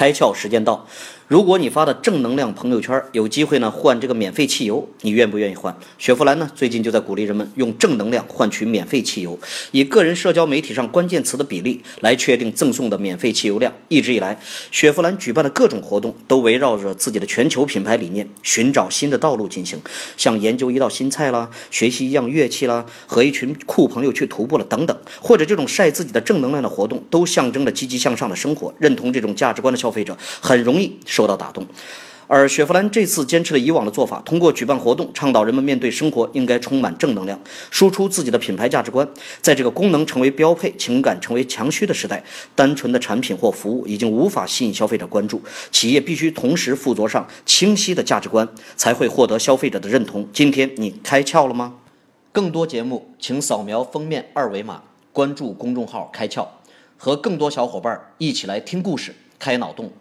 开窍时间到。如果你发的正能量朋友圈有机会呢换这个免费汽油，你愿不愿意换？雪佛兰呢最近就在鼓励人们用正能量换取免费汽油，以个人社交媒体上关键词的比例来确定赠送的免费汽油量。一直以来，雪佛兰举办的各种活动都围绕着自己的全球品牌理念，寻找新的道路进行，像研究一道新菜啦，学习一样乐器啦，和一群酷朋友去徒步了等等，或者这种晒自己的正能量的活动，都象征着积极向上的生活。认同这种价值观的消费者很容易。受到打动，而雪佛兰这次坚持了以往的做法，通过举办活动，倡导人们面对生活应该充满正能量，输出自己的品牌价值观。在这个功能成为标配、情感成为强需的时代，单纯的产品或服务已经无法吸引消费者关注。企业必须同时附着上清晰的价值观，才会获得消费者的认同。今天你开窍了吗？更多节目，请扫描封面二维码，关注公众号“开窍”，和更多小伙伴一起来听故事、开脑洞。